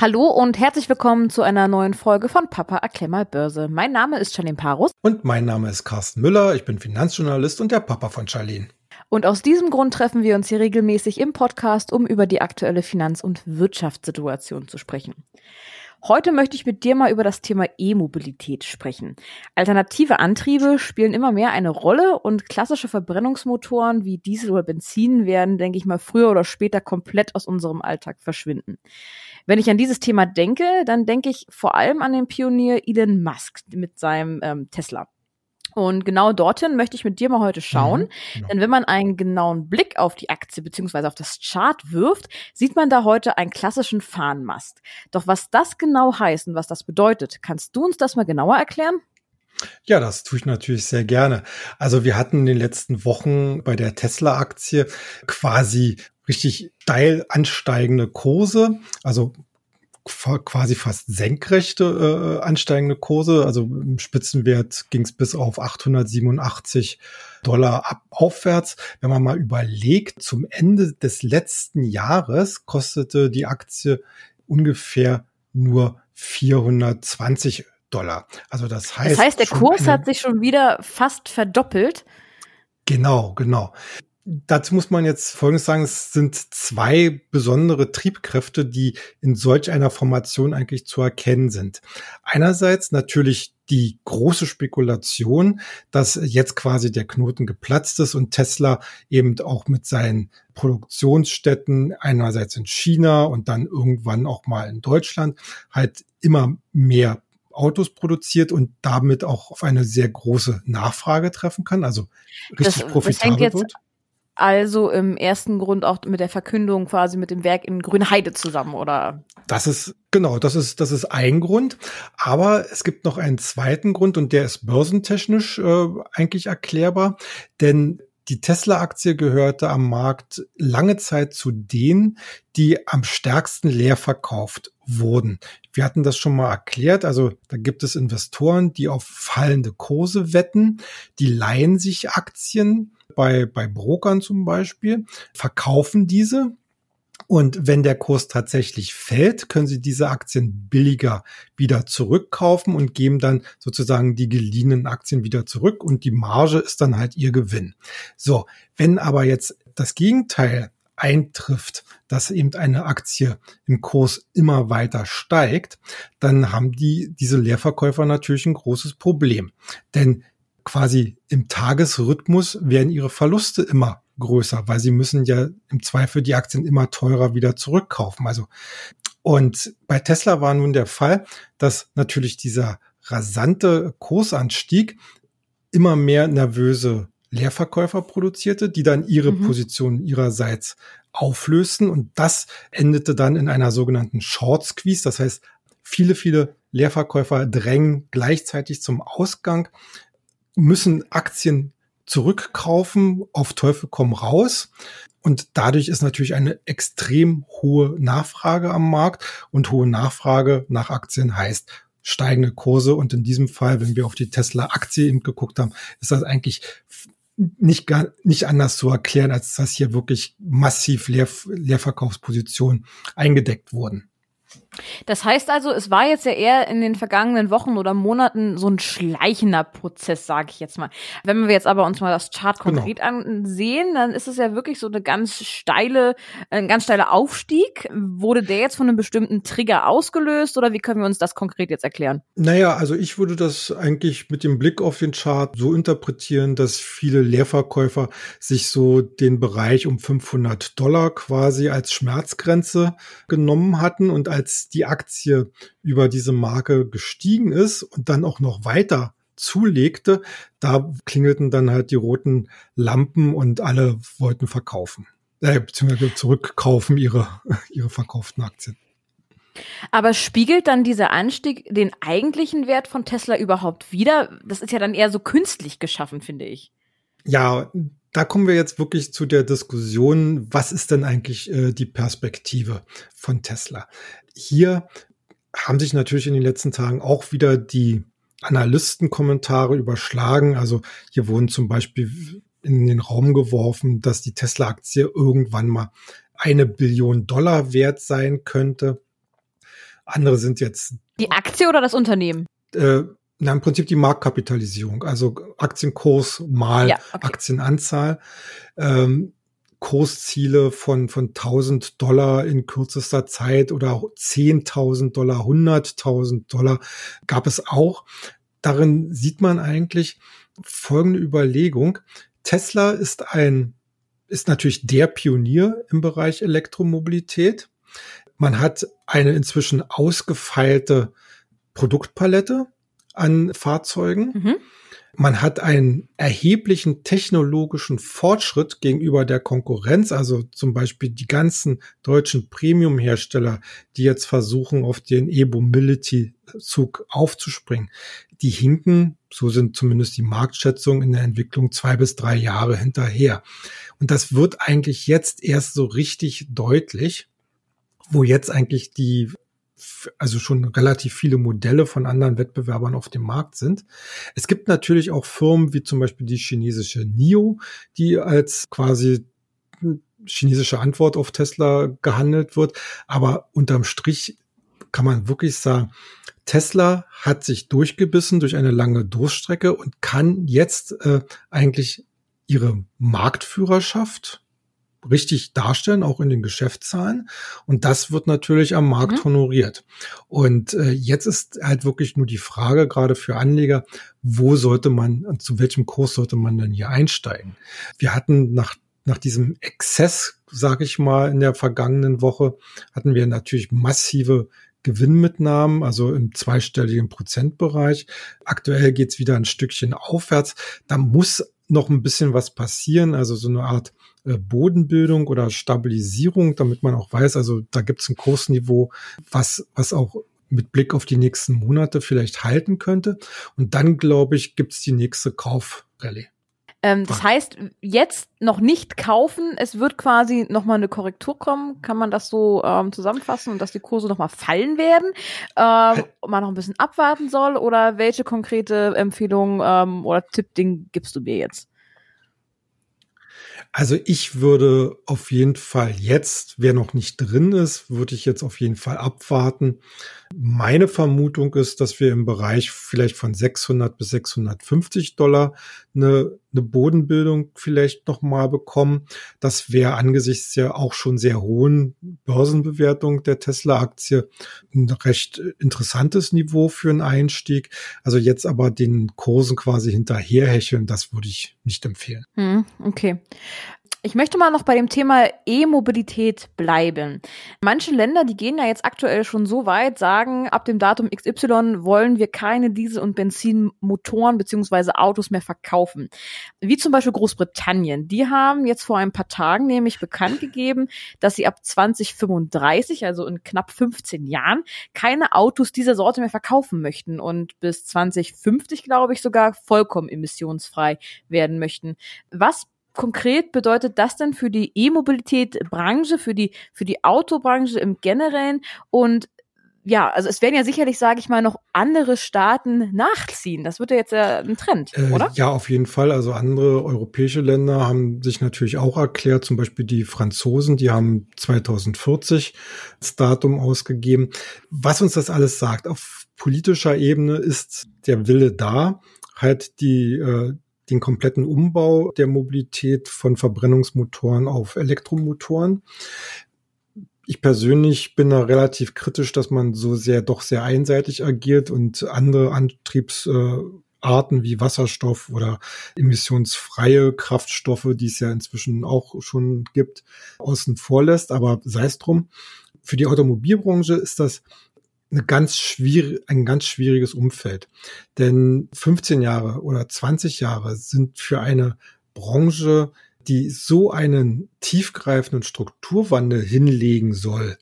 Hallo und herzlich willkommen zu einer neuen Folge von Papa erklär mal Börse. Mein Name ist Charlene Parus. Und mein Name ist Carsten Müller. Ich bin Finanzjournalist und der Papa von Charlene. Und aus diesem Grund treffen wir uns hier regelmäßig im Podcast, um über die aktuelle Finanz- und Wirtschaftssituation zu sprechen. Heute möchte ich mit dir mal über das Thema E-Mobilität sprechen. Alternative Antriebe spielen immer mehr eine Rolle und klassische Verbrennungsmotoren wie Diesel oder Benzin werden, denke ich mal, früher oder später komplett aus unserem Alltag verschwinden. Wenn ich an dieses Thema denke, dann denke ich vor allem an den Pionier Elon Musk mit seinem ähm, Tesla. Und genau dorthin möchte ich mit dir mal heute schauen. Mhm, genau. Denn wenn man einen genauen Blick auf die Aktie beziehungsweise auf das Chart wirft, sieht man da heute einen klassischen Fahnenmast. Doch was das genau heißt und was das bedeutet, kannst du uns das mal genauer erklären? Ja, das tue ich natürlich sehr gerne. Also wir hatten in den letzten Wochen bei der Tesla-Aktie quasi richtig steil ansteigende Kurse. Also quasi fast senkrechte äh, ansteigende Kurse. Also im Spitzenwert ging es bis auf 887 Dollar ab, aufwärts. Wenn man mal überlegt, zum Ende des letzten Jahres kostete die Aktie ungefähr nur 420 Dollar. Also das heißt. Das heißt, der Kurs hat sich schon wieder fast verdoppelt. Genau, genau. Dazu muss man jetzt Folgendes sagen, es sind zwei besondere Triebkräfte, die in solch einer Formation eigentlich zu erkennen sind. Einerseits natürlich die große Spekulation, dass jetzt quasi der Knoten geplatzt ist und Tesla eben auch mit seinen Produktionsstätten einerseits in China und dann irgendwann auch mal in Deutschland halt immer mehr Autos produziert und damit auch auf eine sehr große Nachfrage treffen kann, also richtig das, profitabel das wird also im ersten Grund auch mit der Verkündung quasi mit dem Werk in Grünheide zusammen, oder? Das ist, genau, das ist, das ist ein Grund. Aber es gibt noch einen zweiten Grund und der ist börsentechnisch äh, eigentlich erklärbar. Denn die Tesla-Aktie gehörte am Markt lange Zeit zu denen, die am stärksten leer verkauft wurden. Wir hatten das schon mal erklärt. Also da gibt es Investoren, die auf fallende Kurse wetten, die leihen sich Aktien bei, bei Brokern zum Beispiel, verkaufen diese. Und wenn der Kurs tatsächlich fällt, können Sie diese Aktien billiger wieder zurückkaufen und geben dann sozusagen die geliehenen Aktien wieder zurück und die Marge ist dann halt Ihr Gewinn. So, wenn aber jetzt das Gegenteil eintrifft, dass eben eine Aktie im Kurs immer weiter steigt, dann haben die, diese Leerverkäufer natürlich ein großes Problem. Denn quasi im Tagesrhythmus werden ihre Verluste immer größer, weil sie müssen ja im Zweifel die Aktien immer teurer wieder zurückkaufen. Also und bei Tesla war nun der Fall, dass natürlich dieser rasante Kursanstieg immer mehr nervöse Leerverkäufer produzierte, die dann ihre mhm. Position ihrerseits auflösten und das endete dann in einer sogenannten Short Squeeze. Das heißt, viele, viele Leerverkäufer drängen gleichzeitig zum Ausgang, müssen Aktien zurückkaufen, auf Teufel komm raus. Und dadurch ist natürlich eine extrem hohe Nachfrage am Markt und hohe Nachfrage nach Aktien heißt steigende Kurse. Und in diesem Fall, wenn wir auf die Tesla-Aktie eben geguckt haben, ist das eigentlich nicht gar nicht anders zu erklären, als dass hier wirklich massiv Leer, Leerverkaufspositionen eingedeckt wurden. Das heißt also, es war jetzt ja eher in den vergangenen Wochen oder Monaten so ein schleichender Prozess, sage ich jetzt mal. Wenn wir jetzt aber uns mal das Chart genau. konkret genau. ansehen, dann ist es ja wirklich so eine ganz steile, ein ganz steiler Aufstieg. Wurde der jetzt von einem bestimmten Trigger ausgelöst oder wie können wir uns das konkret jetzt erklären? Naja, also ich würde das eigentlich mit dem Blick auf den Chart so interpretieren, dass viele Leerverkäufer sich so den Bereich um 500 Dollar quasi als Schmerzgrenze genommen hatten und als die Aktie über diese Marke gestiegen ist und dann auch noch weiter zulegte, da klingelten dann halt die roten Lampen und alle wollten verkaufen. Äh, beziehungsweise zurückkaufen ihre, ihre verkauften Aktien. Aber spiegelt dann dieser Anstieg den eigentlichen Wert von Tesla überhaupt wieder? Das ist ja dann eher so künstlich geschaffen, finde ich. Ja, da kommen wir jetzt wirklich zu der Diskussion, was ist denn eigentlich äh, die Perspektive von Tesla? Hier haben sich natürlich in den letzten Tagen auch wieder die Analystenkommentare überschlagen. Also hier wurden zum Beispiel in den Raum geworfen, dass die Tesla-Aktie irgendwann mal eine Billion Dollar wert sein könnte. Andere sind jetzt. Die Aktie oder das Unternehmen? Äh, na, im Prinzip die Marktkapitalisierung, also Aktienkurs mal ja, okay. Aktienanzahl. Ähm, Kursziele von, von 1000 Dollar in kürzester Zeit oder 10.000 Dollar, 100.000 Dollar gab es auch. Darin sieht man eigentlich folgende Überlegung. Tesla ist ein, ist natürlich der Pionier im Bereich Elektromobilität. Man hat eine inzwischen ausgefeilte Produktpalette an Fahrzeugen. Mhm. Man hat einen erheblichen technologischen Fortschritt gegenüber der Konkurrenz, also zum Beispiel die ganzen deutschen Premium-Hersteller, die jetzt versuchen, auf den E-Mobility-Zug aufzuspringen. Die hinken, so sind zumindest die Marktschätzungen in der Entwicklung zwei bis drei Jahre hinterher. Und das wird eigentlich jetzt erst so richtig deutlich, wo jetzt eigentlich die also schon relativ viele Modelle von anderen Wettbewerbern auf dem Markt sind. Es gibt natürlich auch Firmen wie zum Beispiel die chinesische NIO, die als quasi chinesische Antwort auf Tesla gehandelt wird. Aber unterm Strich kann man wirklich sagen, Tesla hat sich durchgebissen durch eine lange Durststrecke und kann jetzt äh, eigentlich ihre Marktführerschaft richtig darstellen, auch in den Geschäftszahlen. Und das wird natürlich am Markt mhm. honoriert. Und äh, jetzt ist halt wirklich nur die Frage, gerade für Anleger, wo sollte man, zu welchem Kurs sollte man denn hier einsteigen? Wir hatten nach nach diesem Exzess, sage ich mal, in der vergangenen Woche, hatten wir natürlich massive Gewinnmitnahmen, also im zweistelligen Prozentbereich. Aktuell geht's wieder ein Stückchen aufwärts. Da muss noch ein bisschen was passieren, also so eine Art äh, Bodenbildung oder Stabilisierung, damit man auch weiß, also da gibt es ein Kursniveau, was, was auch mit Blick auf die nächsten Monate vielleicht halten könnte. Und dann, glaube ich, gibt es die nächste Kaufrallye. Ähm, das heißt, jetzt noch nicht kaufen, es wird quasi nochmal eine Korrektur kommen. Kann man das so ähm, zusammenfassen und dass die Kurse nochmal fallen werden? Ähm, man noch ein bisschen abwarten soll oder welche konkrete Empfehlung ähm, oder Tipp-Ding gibst du mir jetzt? Also ich würde auf jeden Fall jetzt, wer noch nicht drin ist, würde ich jetzt auf jeden Fall abwarten. Meine Vermutung ist, dass wir im Bereich vielleicht von 600 bis 650 Dollar eine, eine Bodenbildung vielleicht nochmal bekommen. Das wäre angesichts der auch schon sehr hohen Börsenbewertung der Tesla-Aktie ein recht interessantes Niveau für einen Einstieg. Also jetzt aber den Kursen quasi hinterherhecheln, das würde ich nicht empfehlen. Hm, okay. Ich möchte mal noch bei dem Thema E-Mobilität bleiben. Manche Länder, die gehen ja jetzt aktuell schon so weit, sagen, ab dem Datum XY wollen wir keine Diesel- und Benzinmotoren beziehungsweise Autos mehr verkaufen. Wie zum Beispiel Großbritannien. Die haben jetzt vor ein paar Tagen nämlich bekannt gegeben, dass sie ab 2035, also in knapp 15 Jahren, keine Autos dieser Sorte mehr verkaufen möchten und bis 2050, glaube ich, sogar vollkommen emissionsfrei werden möchten. Was konkret bedeutet das denn für die E-Mobilität-Branche, für die, für die Autobranche im Generellen? Und ja, also es werden ja sicherlich, sage ich mal, noch andere Staaten nachziehen. Das wird ja jetzt ja ein Trend, äh, oder? Ja, auf jeden Fall. Also andere europäische Länder haben sich natürlich auch erklärt, zum Beispiel die Franzosen, die haben 2040 das Datum ausgegeben. Was uns das alles sagt, auf politischer Ebene ist der Wille da, halt die äh, den kompletten Umbau der Mobilität von Verbrennungsmotoren auf Elektromotoren. Ich persönlich bin da relativ kritisch, dass man so sehr doch sehr einseitig agiert und andere Antriebsarten wie Wasserstoff oder emissionsfreie Kraftstoffe, die es ja inzwischen auch schon gibt, außen vor lässt. Aber sei es drum. Für die Automobilbranche ist das eine ganz schwierig, ein ganz schwieriges Umfeld. Denn 15 Jahre oder 20 Jahre sind für eine Branche, die so einen tiefgreifenden Strukturwandel hinlegen soll,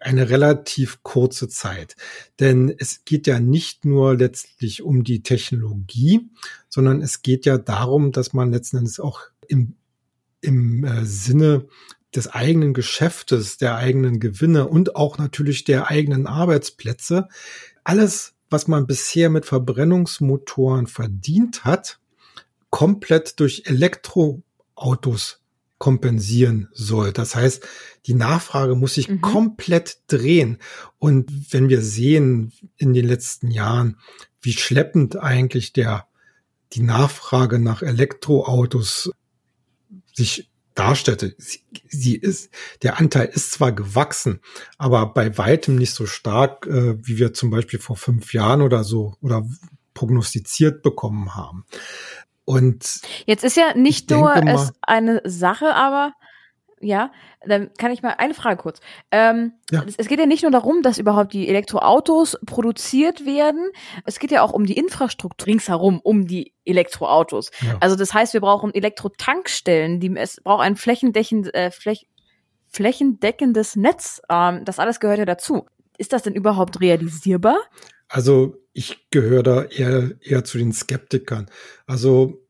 eine relativ kurze Zeit. Denn es geht ja nicht nur letztlich um die Technologie, sondern es geht ja darum, dass man letzten Endes auch im, im äh, Sinne des eigenen Geschäftes, der eigenen Gewinne und auch natürlich der eigenen Arbeitsplätze, alles, was man bisher mit Verbrennungsmotoren verdient hat, komplett durch Elektroautos kompensieren soll. Das heißt, die Nachfrage muss sich mhm. komplett drehen. Und wenn wir sehen in den letzten Jahren, wie schleppend eigentlich der, die Nachfrage nach Elektroautos sich darstellte. Sie, sie ist, der Anteil ist zwar gewachsen, aber bei weitem nicht so stark, äh, wie wir zum Beispiel vor fünf Jahren oder so oder prognostiziert bekommen haben. Und jetzt ist ja nicht nur es eine Sache, aber ja, dann kann ich mal eine Frage kurz. Ähm, ja. es, es, geht ja nicht nur darum, dass überhaupt die Elektroautos produziert werden. Es geht ja auch um die Infrastruktur ringsherum um die Elektroautos. Ja. Also das heißt, wir brauchen Elektrotankstellen. Die, es braucht ein flächendeckend, äh, Fläch, flächendeckendes Netz. Ähm, das alles gehört ja dazu. Ist das denn überhaupt realisierbar? Also ich gehöre da eher, eher zu den Skeptikern. Also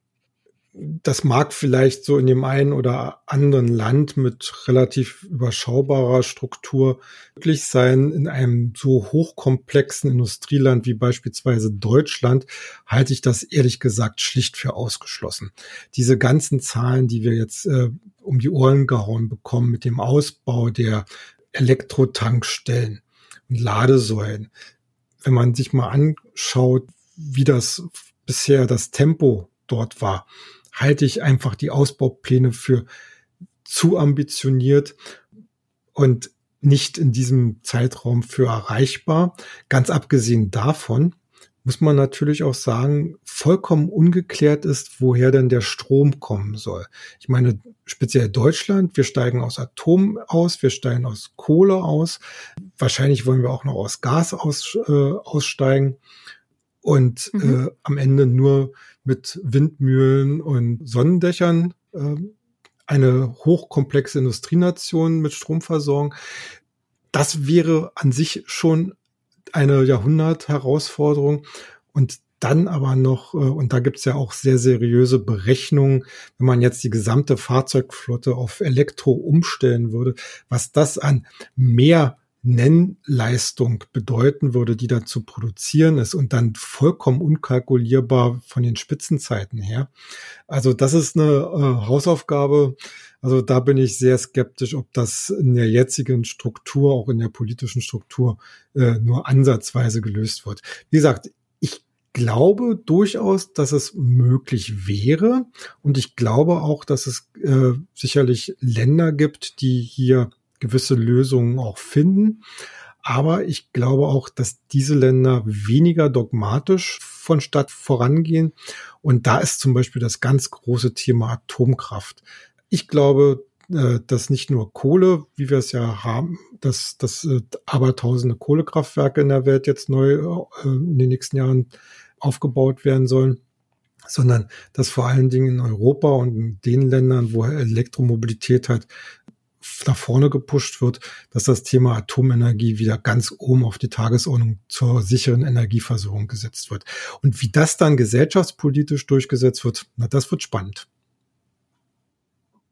das mag vielleicht so in dem einen oder anderen Land mit relativ überschaubarer Struktur möglich sein. In einem so hochkomplexen Industrieland wie beispielsweise Deutschland halte ich das ehrlich gesagt schlicht für ausgeschlossen. Diese ganzen Zahlen, die wir jetzt äh, um die Ohren gehauen bekommen mit dem Ausbau der Elektrotankstellen und Ladesäulen, wenn man sich mal anschaut, wie das bisher das Tempo dort war, halte ich einfach die Ausbaupläne für zu ambitioniert und nicht in diesem Zeitraum für erreichbar. Ganz abgesehen davon muss man natürlich auch sagen, vollkommen ungeklärt ist, woher denn der Strom kommen soll. Ich meine, speziell Deutschland, wir steigen aus Atom aus, wir steigen aus Kohle aus, wahrscheinlich wollen wir auch noch aus Gas aus, äh, aussteigen und mhm. äh, am Ende nur mit Windmühlen und Sonnendächern äh, eine hochkomplexe Industrienation mit Stromversorgung. Das wäre an sich schon eine Jahrhundert-Herausforderung. Und dann aber noch, äh, und da gibt's ja auch sehr seriöse Berechnungen, wenn man jetzt die gesamte Fahrzeugflotte auf Elektro umstellen würde, was das an mehr Nennleistung bedeuten würde, die da zu produzieren ist und dann vollkommen unkalkulierbar von den Spitzenzeiten her. Also das ist eine äh, Hausaufgabe. Also da bin ich sehr skeptisch, ob das in der jetzigen Struktur, auch in der politischen Struktur, äh, nur ansatzweise gelöst wird. Wie gesagt, ich glaube durchaus, dass es möglich wäre. Und ich glaube auch, dass es äh, sicherlich Länder gibt, die hier gewisse Lösungen auch finden. Aber ich glaube auch, dass diese Länder weniger dogmatisch vonstatt vorangehen. Und da ist zum Beispiel das ganz große Thema Atomkraft. Ich glaube, äh, dass nicht nur Kohle, wie wir es ja haben, dass, dass äh, abertausende Kohlekraftwerke in der Welt jetzt neu äh, in den nächsten Jahren aufgebaut werden sollen, sondern dass vor allen Dingen in Europa und in den Ländern, wo Elektromobilität halt nach vorne gepusht wird, dass das Thema Atomenergie wieder ganz oben auf die Tagesordnung zur sicheren Energieversorgung gesetzt wird. Und wie das dann gesellschaftspolitisch durchgesetzt wird, na, das wird spannend.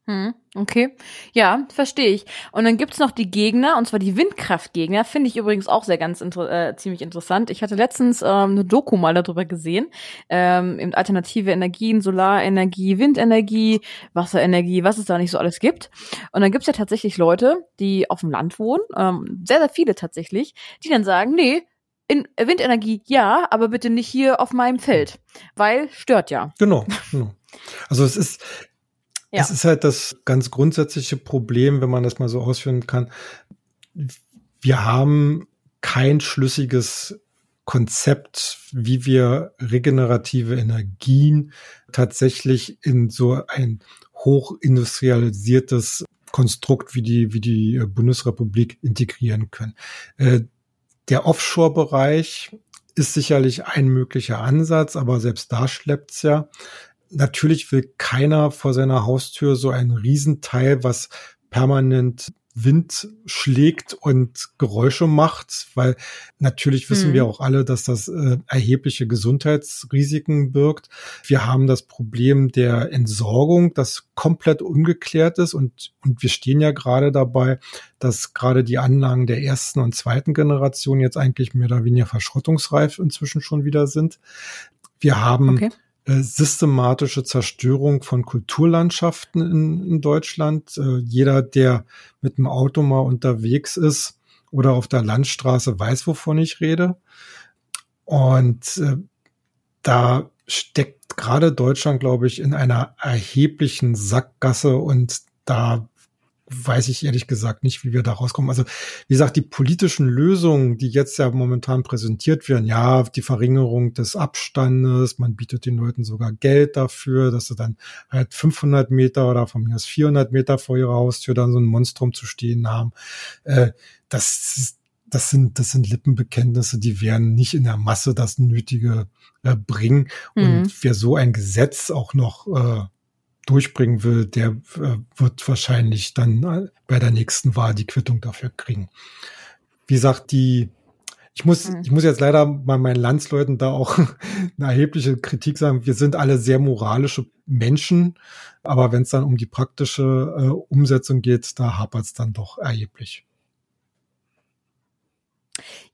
Hm, okay. Ja, verstehe ich. Und dann gibt's noch die Gegner, und zwar die Windkraftgegner. Finde ich übrigens auch sehr ganz inter äh, ziemlich interessant. Ich hatte letztens ähm, eine Doku mal darüber gesehen. Ähm, eben alternative Energien, Solarenergie, Windenergie, Wasserenergie, was es da nicht so alles gibt. Und dann gibt's ja tatsächlich Leute, die auf dem Land wohnen, ähm, sehr, sehr viele tatsächlich, die dann sagen, nee, in Windenergie ja, aber bitte nicht hier auf meinem Feld, weil stört ja. Genau. genau. Also es ist, ja. Es ist halt das ganz grundsätzliche Problem, wenn man das mal so ausführen kann. Wir haben kein schlüssiges Konzept, wie wir regenerative Energien tatsächlich in so ein hochindustrialisiertes Konstrukt wie die, wie die Bundesrepublik integrieren können. Äh, der Offshore-Bereich ist sicherlich ein möglicher Ansatz, aber selbst da schleppt's ja natürlich will keiner vor seiner Haustür so ein Riesenteil, was permanent Wind schlägt und Geräusche macht, weil natürlich wissen hm. wir auch alle, dass das äh, erhebliche Gesundheitsrisiken birgt. Wir haben das Problem der Entsorgung, das komplett ungeklärt ist und, und wir stehen ja gerade dabei, dass gerade die Anlagen der ersten und zweiten Generation jetzt eigentlich mehr oder weniger verschrottungsreif inzwischen schon wieder sind. Wir haben okay systematische Zerstörung von Kulturlandschaften in, in Deutschland. Äh, jeder, der mit dem Auto mal unterwegs ist oder auf der Landstraße, weiß, wovon ich rede. Und äh, da steckt gerade Deutschland, glaube ich, in einer erheblichen Sackgasse und da weiß ich ehrlich gesagt nicht, wie wir da rauskommen. Also, wie gesagt, die politischen Lösungen, die jetzt ja momentan präsentiert werden, ja, die Verringerung des Abstandes, man bietet den Leuten sogar Geld dafür, dass sie dann halt 500 Meter oder von mir aus 400 Meter vor ihrer Haustür dann so ein Monstrum zu stehen haben. Äh, das, das sind, das sind Lippenbekenntnisse, die werden nicht in der Masse das Nötige äh, bringen. Mhm. Und wer so ein Gesetz auch noch äh, durchbringen will, der äh, wird wahrscheinlich dann äh, bei der nächsten Wahl die Quittung dafür kriegen. Wie gesagt, die ich muss, mhm. ich muss jetzt leider bei meinen Landsleuten da auch eine erhebliche Kritik sagen. Wir sind alle sehr moralische Menschen, aber wenn es dann um die praktische äh, Umsetzung geht, da hapert es dann doch erheblich.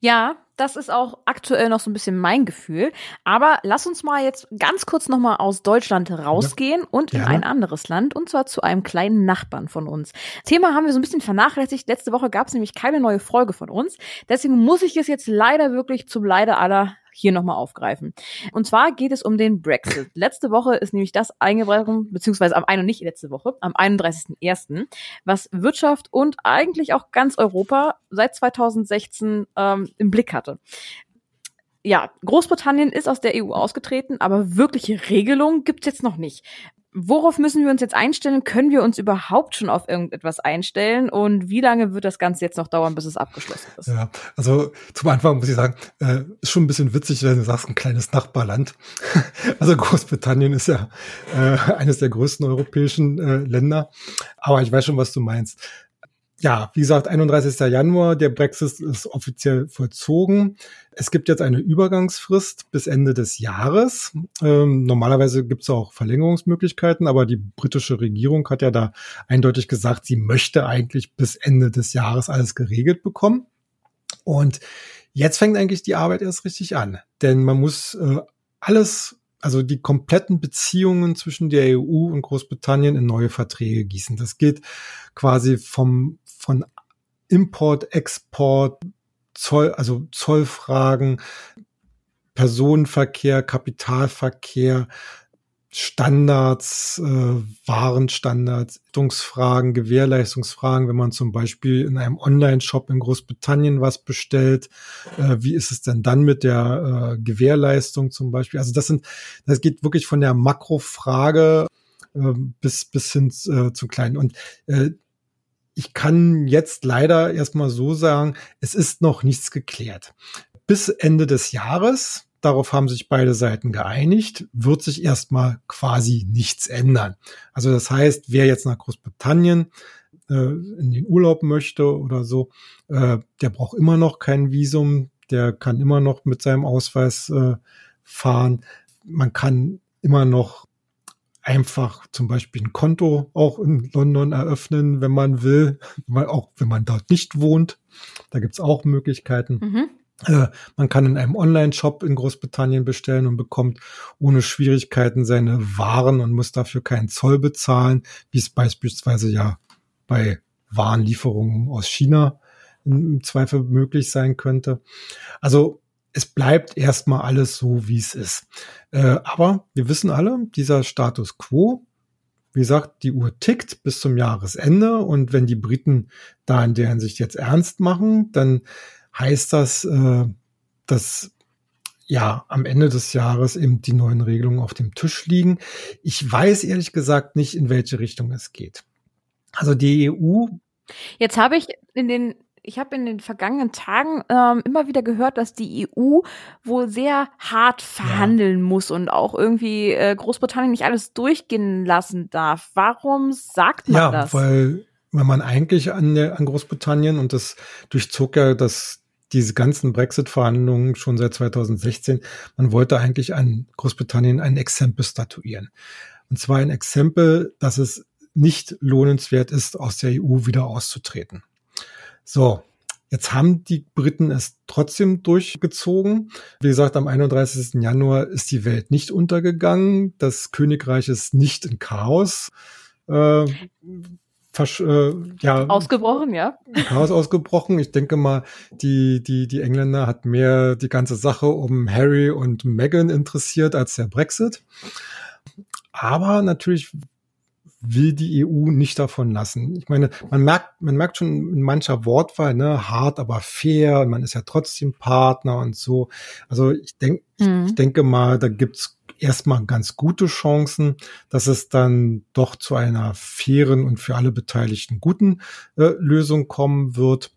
Ja, das ist auch aktuell noch so ein bisschen mein Gefühl. Aber lass uns mal jetzt ganz kurz nochmal aus Deutschland rausgehen ja, und in ein anderes Land, und zwar zu einem kleinen Nachbarn von uns. Thema haben wir so ein bisschen vernachlässigt. Letzte Woche gab es nämlich keine neue Folge von uns. Deswegen muss ich es jetzt leider wirklich zum Leider aller hier nochmal aufgreifen. Und zwar geht es um den Brexit. Letzte Woche ist nämlich das eingebrochen, beziehungsweise am einen nicht letzte Woche, am 31.01., was Wirtschaft und eigentlich auch ganz Europa seit 2016 ähm, im Blick hatte ja, Großbritannien ist aus der EU ausgetreten, aber wirkliche Regelungen gibt's jetzt noch nicht. Worauf müssen wir uns jetzt einstellen? Können wir uns überhaupt schon auf irgendetwas einstellen? Und wie lange wird das Ganze jetzt noch dauern, bis es abgeschlossen ist? Ja, also zum Anfang muss ich sagen, äh, ist schon ein bisschen witzig, wenn du sagst, ein kleines Nachbarland. also Großbritannien ist ja äh, eines der größten europäischen äh, Länder. Aber ich weiß schon, was du meinst ja, wie gesagt, 31. Januar, der Brexit ist offiziell vollzogen. Es gibt jetzt eine Übergangsfrist bis Ende des Jahres. Ähm, normalerweise gibt es auch Verlängerungsmöglichkeiten, aber die britische Regierung hat ja da eindeutig gesagt, sie möchte eigentlich bis Ende des Jahres alles geregelt bekommen. Und jetzt fängt eigentlich die Arbeit erst richtig an, denn man muss äh, alles also die kompletten Beziehungen zwischen der EU und Großbritannien in neue Verträge gießen. Das geht quasi vom, von Import, Export, Zoll, also Zollfragen, Personenverkehr, Kapitalverkehr, Standards, äh, Warenstandards, Richtungsfragen, Gewährleistungsfragen, wenn man zum Beispiel in einem Online-Shop in Großbritannien was bestellt, äh, wie ist es denn dann mit der äh, Gewährleistung zum Beispiel? Also das sind, das geht wirklich von der Makrofrage äh, bis bis hin äh, zu kleinen und äh, ich kann jetzt leider erstmal so sagen, es ist noch nichts geklärt. Bis Ende des Jahres Darauf haben sich beide Seiten geeinigt, wird sich erstmal quasi nichts ändern. Also das heißt, wer jetzt nach Großbritannien äh, in den Urlaub möchte oder so, äh, der braucht immer noch kein Visum, der kann immer noch mit seinem Ausweis äh, fahren. Man kann immer noch einfach zum Beispiel ein Konto auch in London eröffnen, wenn man will, auch wenn man dort nicht wohnt. Da gibt's auch Möglichkeiten. Mhm. Äh, man kann in einem Online-Shop in Großbritannien bestellen und bekommt ohne Schwierigkeiten seine Waren und muss dafür keinen Zoll bezahlen, wie es beispielsweise ja bei Warenlieferungen aus China im Zweifel möglich sein könnte. Also es bleibt erstmal alles so, wie es ist. Äh, aber wir wissen alle, dieser Status quo, wie gesagt, die Uhr tickt bis zum Jahresende und wenn die Briten da in der Hinsicht jetzt ernst machen, dann heißt das, äh, dass ja am Ende des Jahres eben die neuen Regelungen auf dem Tisch liegen. Ich weiß ehrlich gesagt nicht, in welche Richtung es geht. Also die EU. Jetzt habe ich in den ich habe in den vergangenen Tagen ähm, immer wieder gehört, dass die EU wohl sehr hart verhandeln ja. muss und auch irgendwie äh, Großbritannien nicht alles durchgehen lassen darf. Warum sagt man ja, das? Ja, weil wenn man eigentlich an, der, an Großbritannien und das durchzog ja das diese ganzen Brexit-Verhandlungen schon seit 2016. Man wollte eigentlich an Großbritannien ein Exempel statuieren. Und zwar ein Exempel, dass es nicht lohnenswert ist, aus der EU wieder auszutreten. So, Jetzt haben die Briten es trotzdem durchgezogen. Wie gesagt, am 31. Januar ist die Welt nicht untergegangen. Das Königreich ist nicht in Chaos. Äh, äh, ja, ausgebrochen, ja. Chaos ausgebrochen. Ich denke mal, die, die, die Engländer hat mehr die ganze Sache um Harry und Meghan interessiert als der Brexit. Aber natürlich will die EU nicht davon lassen. Ich meine, man merkt, man merkt schon in mancher Wortwahl, ne, hart, aber fair, und man ist ja trotzdem Partner und so. Also ich denke, mhm. ich denke mal, da gibt's erstmal ganz gute Chancen, dass es dann doch zu einer fairen und für alle Beteiligten guten äh, Lösung kommen wird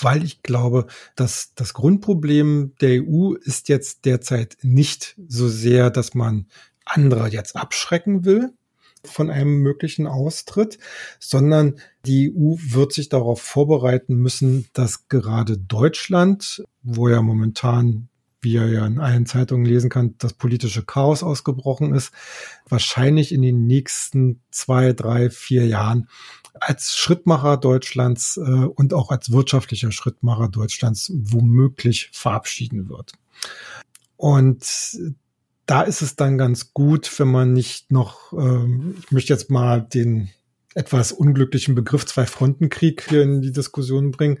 weil ich glaube, dass das Grundproblem der EU ist jetzt derzeit nicht so sehr, dass man andere jetzt abschrecken will von einem möglichen Austritt, sondern die EU wird sich darauf vorbereiten müssen, dass gerade Deutschland, wo ja momentan wie er ja in allen Zeitungen lesen kann, das politische Chaos ausgebrochen ist, wahrscheinlich in den nächsten zwei, drei, vier Jahren als Schrittmacher Deutschlands äh, und auch als wirtschaftlicher Schrittmacher Deutschlands womöglich verabschieden wird. Und da ist es dann ganz gut, wenn man nicht noch, ähm, ich möchte jetzt mal den etwas unglücklichen Begriff Zwei-Fronten-Krieg hier in die Diskussion bringen.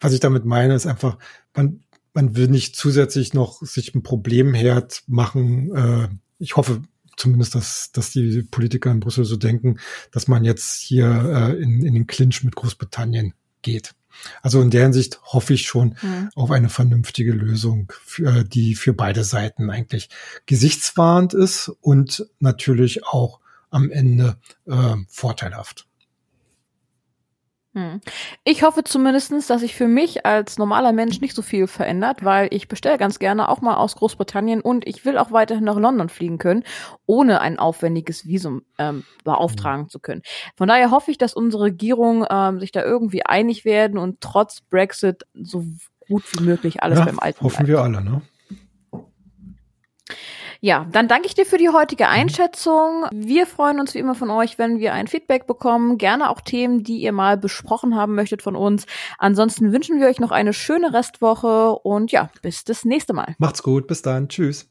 Was ich damit meine, ist einfach, man man will nicht zusätzlich noch sich ein Problemherd machen. Äh, ich hoffe zumindest, dass, dass die Politiker in Brüssel so denken, dass man jetzt hier äh, in, in den Clinch mit Großbritannien geht. Also in der Hinsicht hoffe ich schon mhm. auf eine vernünftige Lösung, für, die für beide Seiten eigentlich gesichtswahrend ist und natürlich auch am Ende äh, vorteilhaft. Hm. Ich hoffe zumindestens, dass sich für mich als normaler Mensch nicht so viel verändert, weil ich bestelle ganz gerne auch mal aus Großbritannien und ich will auch weiterhin nach London fliegen können, ohne ein aufwendiges Visum ähm, beauftragen mhm. zu können. Von daher hoffe ich, dass unsere Regierung ähm, sich da irgendwie einig werden und trotz Brexit so gut wie möglich alles ja, beim Alten Hoffen bleibt. wir alle, ne? Ja, dann danke ich dir für die heutige mhm. Einschätzung. Wir freuen uns wie immer von euch, wenn wir ein Feedback bekommen. Gerne auch Themen, die ihr mal besprochen haben möchtet von uns. Ansonsten wünschen wir euch noch eine schöne Restwoche und ja, bis das nächste Mal. Macht's gut, bis dann. Tschüss.